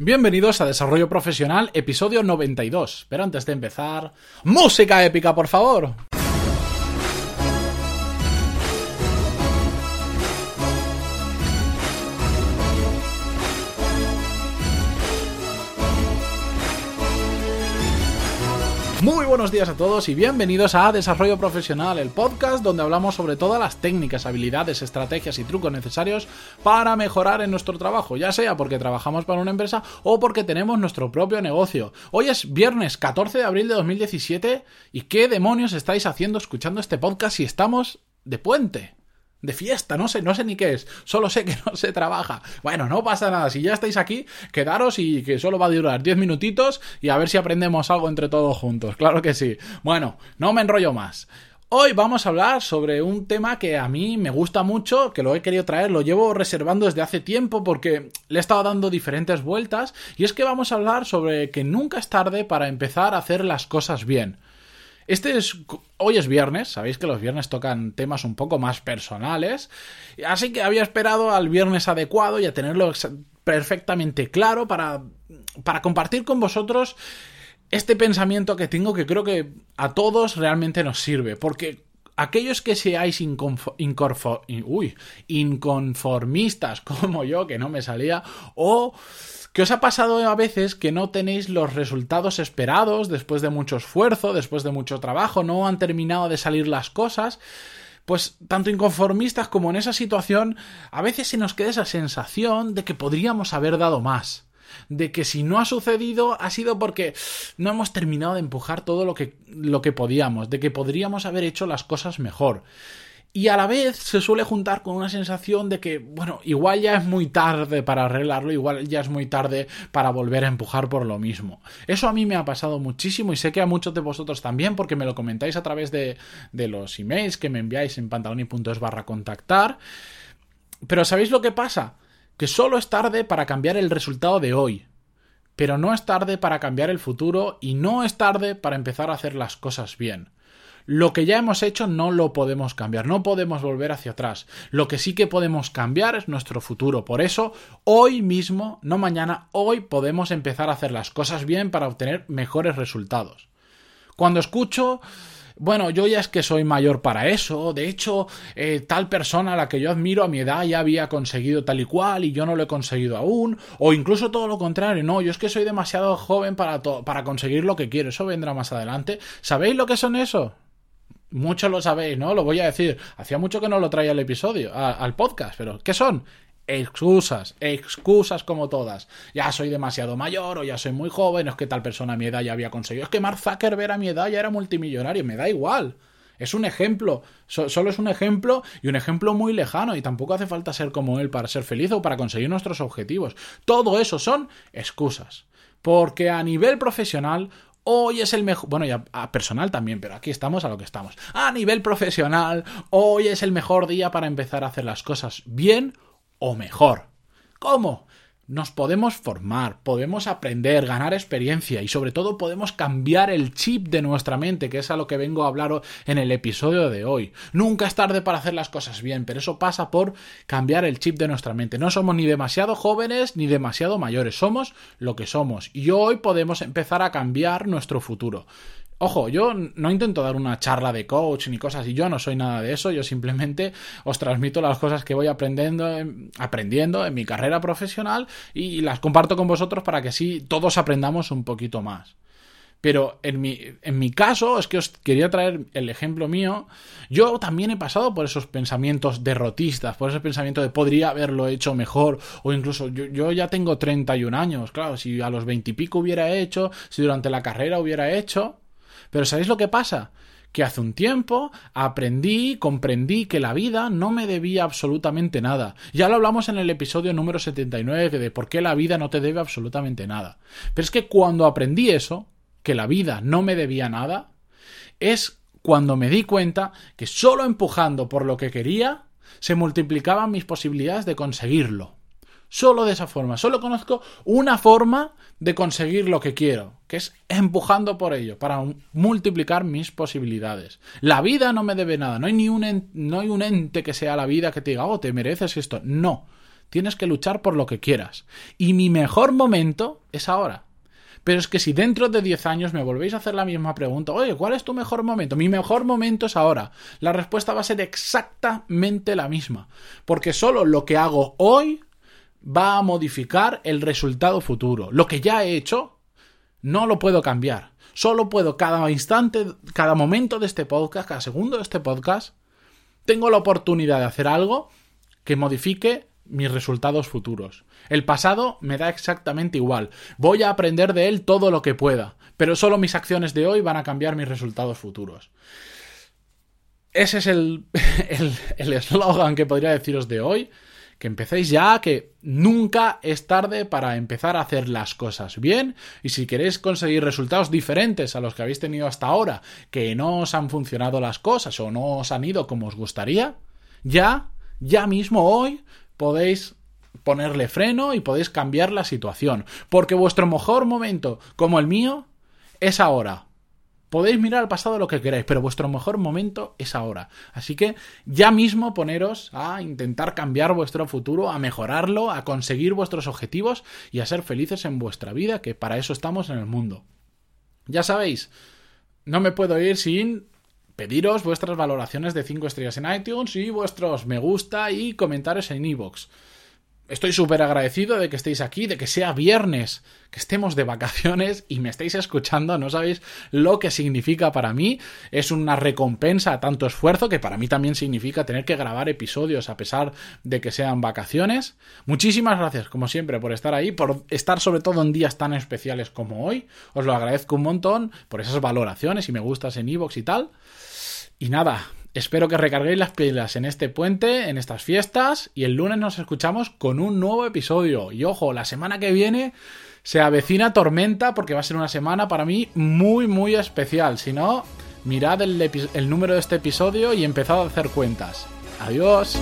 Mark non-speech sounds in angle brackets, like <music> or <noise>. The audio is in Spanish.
Bienvenidos a Desarrollo Profesional, episodio 92. Pero antes de empezar, música épica, por favor. Muy buenos días a todos y bienvenidos a Desarrollo Profesional, el podcast donde hablamos sobre todas las técnicas, habilidades, estrategias y trucos necesarios para mejorar en nuestro trabajo, ya sea porque trabajamos para una empresa o porque tenemos nuestro propio negocio. Hoy es viernes 14 de abril de 2017 y ¿qué demonios estáis haciendo escuchando este podcast si estamos de puente? De fiesta, no sé, no sé ni qué es, solo sé que <laughs> no se trabaja. Bueno, no pasa nada, si ya estáis aquí, quedaros y que solo va a durar 10 minutitos y a ver si aprendemos algo entre todos juntos, claro que sí. Bueno, no me enrollo más. Hoy vamos a hablar sobre un tema que a mí me gusta mucho, que lo he querido traer, lo llevo reservando desde hace tiempo porque le he estado dando diferentes vueltas, y es que vamos a hablar sobre que nunca es tarde para empezar a hacer las cosas bien. Este es. Hoy es viernes, sabéis que los viernes tocan temas un poco más personales. Así que había esperado al viernes adecuado y a tenerlo perfectamente claro para, para compartir con vosotros este pensamiento que tengo que creo que a todos realmente nos sirve. Porque aquellos que seáis inconformistas <laughs> como yo, que no me salía, o ¿Qué os ha pasado a veces que no tenéis los resultados esperados después de mucho esfuerzo, después de mucho trabajo, no han terminado de salir las cosas? Pues tanto inconformistas como en esa situación, a veces se nos queda esa sensación de que podríamos haber dado más de que si no ha sucedido ha sido porque no hemos terminado de empujar todo lo que, lo que podíamos, de que podríamos haber hecho las cosas mejor y a la vez se suele juntar con una sensación de que, bueno, igual ya es muy tarde para arreglarlo, igual ya es muy tarde para volver a empujar por lo mismo. Eso a mí me ha pasado muchísimo y sé que a muchos de vosotros también porque me lo comentáis a través de, de los emails que me enviáis en pantaloni.es barra contactar. Pero ¿sabéis lo que pasa? Que solo es tarde para cambiar el resultado de hoy. Pero no es tarde para cambiar el futuro y no es tarde para empezar a hacer las cosas bien. Lo que ya hemos hecho no lo podemos cambiar, no podemos volver hacia atrás. Lo que sí que podemos cambiar es nuestro futuro. Por eso, hoy mismo, no mañana, hoy podemos empezar a hacer las cosas bien para obtener mejores resultados. Cuando escucho bueno, yo ya es que soy mayor para eso, de hecho, eh, tal persona a la que yo admiro a mi edad ya había conseguido tal y cual y yo no lo he conseguido aún, o incluso todo lo contrario, no, yo es que soy demasiado joven para, para conseguir lo que quiero, eso vendrá más adelante. ¿Sabéis lo que son eso? Muchos lo sabéis, ¿no? Lo voy a decir. Hacía mucho que no lo traía al episodio, al podcast, pero ¿qué son? Excusas, excusas como todas. Ya soy demasiado mayor o ya soy muy joven, es que tal persona a mi edad ya había conseguido. Es que Mark Zuckerberg a mi edad ya era multimillonario, me da igual. Es un ejemplo, solo es un ejemplo y un ejemplo muy lejano y tampoco hace falta ser como él para ser feliz o para conseguir nuestros objetivos. Todo eso son excusas. Porque a nivel profesional hoy es el mejor, bueno, ya a personal también, pero aquí estamos a lo que estamos. A nivel profesional, hoy es el mejor día para empezar a hacer las cosas bien o mejor. ¿Cómo? nos podemos formar, podemos aprender, ganar experiencia y sobre todo podemos cambiar el chip de nuestra mente, que es a lo que vengo a hablar en el episodio de hoy. Nunca es tarde para hacer las cosas bien, pero eso pasa por cambiar el chip de nuestra mente. No somos ni demasiado jóvenes ni demasiado mayores, somos lo que somos y hoy podemos empezar a cambiar nuestro futuro. Ojo, yo no intento dar una charla de coach ni cosas y yo no soy nada de eso, yo simplemente os transmito las cosas que voy aprendiendo, aprendiendo en mi carrera profesional y las comparto con vosotros para que así todos aprendamos un poquito más. Pero en mi, en mi caso, es que os quería traer el ejemplo mío, yo también he pasado por esos pensamientos derrotistas, por ese pensamiento de podría haberlo hecho mejor, o incluso yo, yo ya tengo 31 años, claro, si a los 20 y pico hubiera hecho, si durante la carrera hubiera hecho, pero ¿sabéis lo que pasa? Que hace un tiempo aprendí, comprendí que la vida no me debía absolutamente nada. Ya lo hablamos en el episodio número 79 de por qué la vida no te debe absolutamente nada. Pero es que cuando aprendí eso, que la vida no me debía nada, es cuando me di cuenta que solo empujando por lo que quería se multiplicaban mis posibilidades de conseguirlo. Solo de esa forma. Solo conozco una forma de conseguir lo que quiero, que es empujando por ello, para multiplicar mis posibilidades. La vida no me debe nada. No hay ni un ente, no hay un ente que sea la vida que te diga, oh, te mereces esto. No. Tienes que luchar por lo que quieras. Y mi mejor momento es ahora. Pero es que si dentro de 10 años me volvéis a hacer la misma pregunta, oye, ¿cuál es tu mejor momento? Mi mejor momento es ahora. La respuesta va a ser exactamente la misma. Porque solo lo que hago hoy va a modificar el resultado futuro. Lo que ya he hecho, no lo puedo cambiar. Solo puedo cada instante, cada momento de este podcast, cada segundo de este podcast, tengo la oportunidad de hacer algo que modifique mis resultados futuros. El pasado me da exactamente igual. Voy a aprender de él todo lo que pueda, pero solo mis acciones de hoy van a cambiar mis resultados futuros. Ese es el <laughs> eslogan que podría deciros de hoy. Que empecéis ya, que nunca es tarde para empezar a hacer las cosas bien. Y si queréis conseguir resultados diferentes a los que habéis tenido hasta ahora, que no os han funcionado las cosas o no os han ido como os gustaría, ya, ya mismo hoy podéis ponerle freno y podéis cambiar la situación. Porque vuestro mejor momento, como el mío, es ahora. Podéis mirar al pasado lo que queráis, pero vuestro mejor momento es ahora. Así que ya mismo poneros a intentar cambiar vuestro futuro, a mejorarlo, a conseguir vuestros objetivos y a ser felices en vuestra vida, que para eso estamos en el mundo. Ya sabéis, no me puedo ir sin pediros vuestras valoraciones de 5 estrellas en iTunes y vuestros me gusta y comentarios en iVoox. Estoy súper agradecido de que estéis aquí, de que sea viernes, que estemos de vacaciones y me estéis escuchando. No sabéis lo que significa para mí. Es una recompensa a tanto esfuerzo que para mí también significa tener que grabar episodios a pesar de que sean vacaciones. Muchísimas gracias, como siempre, por estar ahí, por estar sobre todo en días tan especiales como hoy. Os lo agradezco un montón por esas valoraciones y me gustas en iVoox y tal. Y nada, Espero que recarguéis las pilas en este puente, en estas fiestas, y el lunes nos escuchamos con un nuevo episodio. Y ojo, la semana que viene se avecina tormenta porque va a ser una semana para mí muy, muy especial. Si no, mirad el, número de este episodio y empezad a hacer cuentas. Adiós.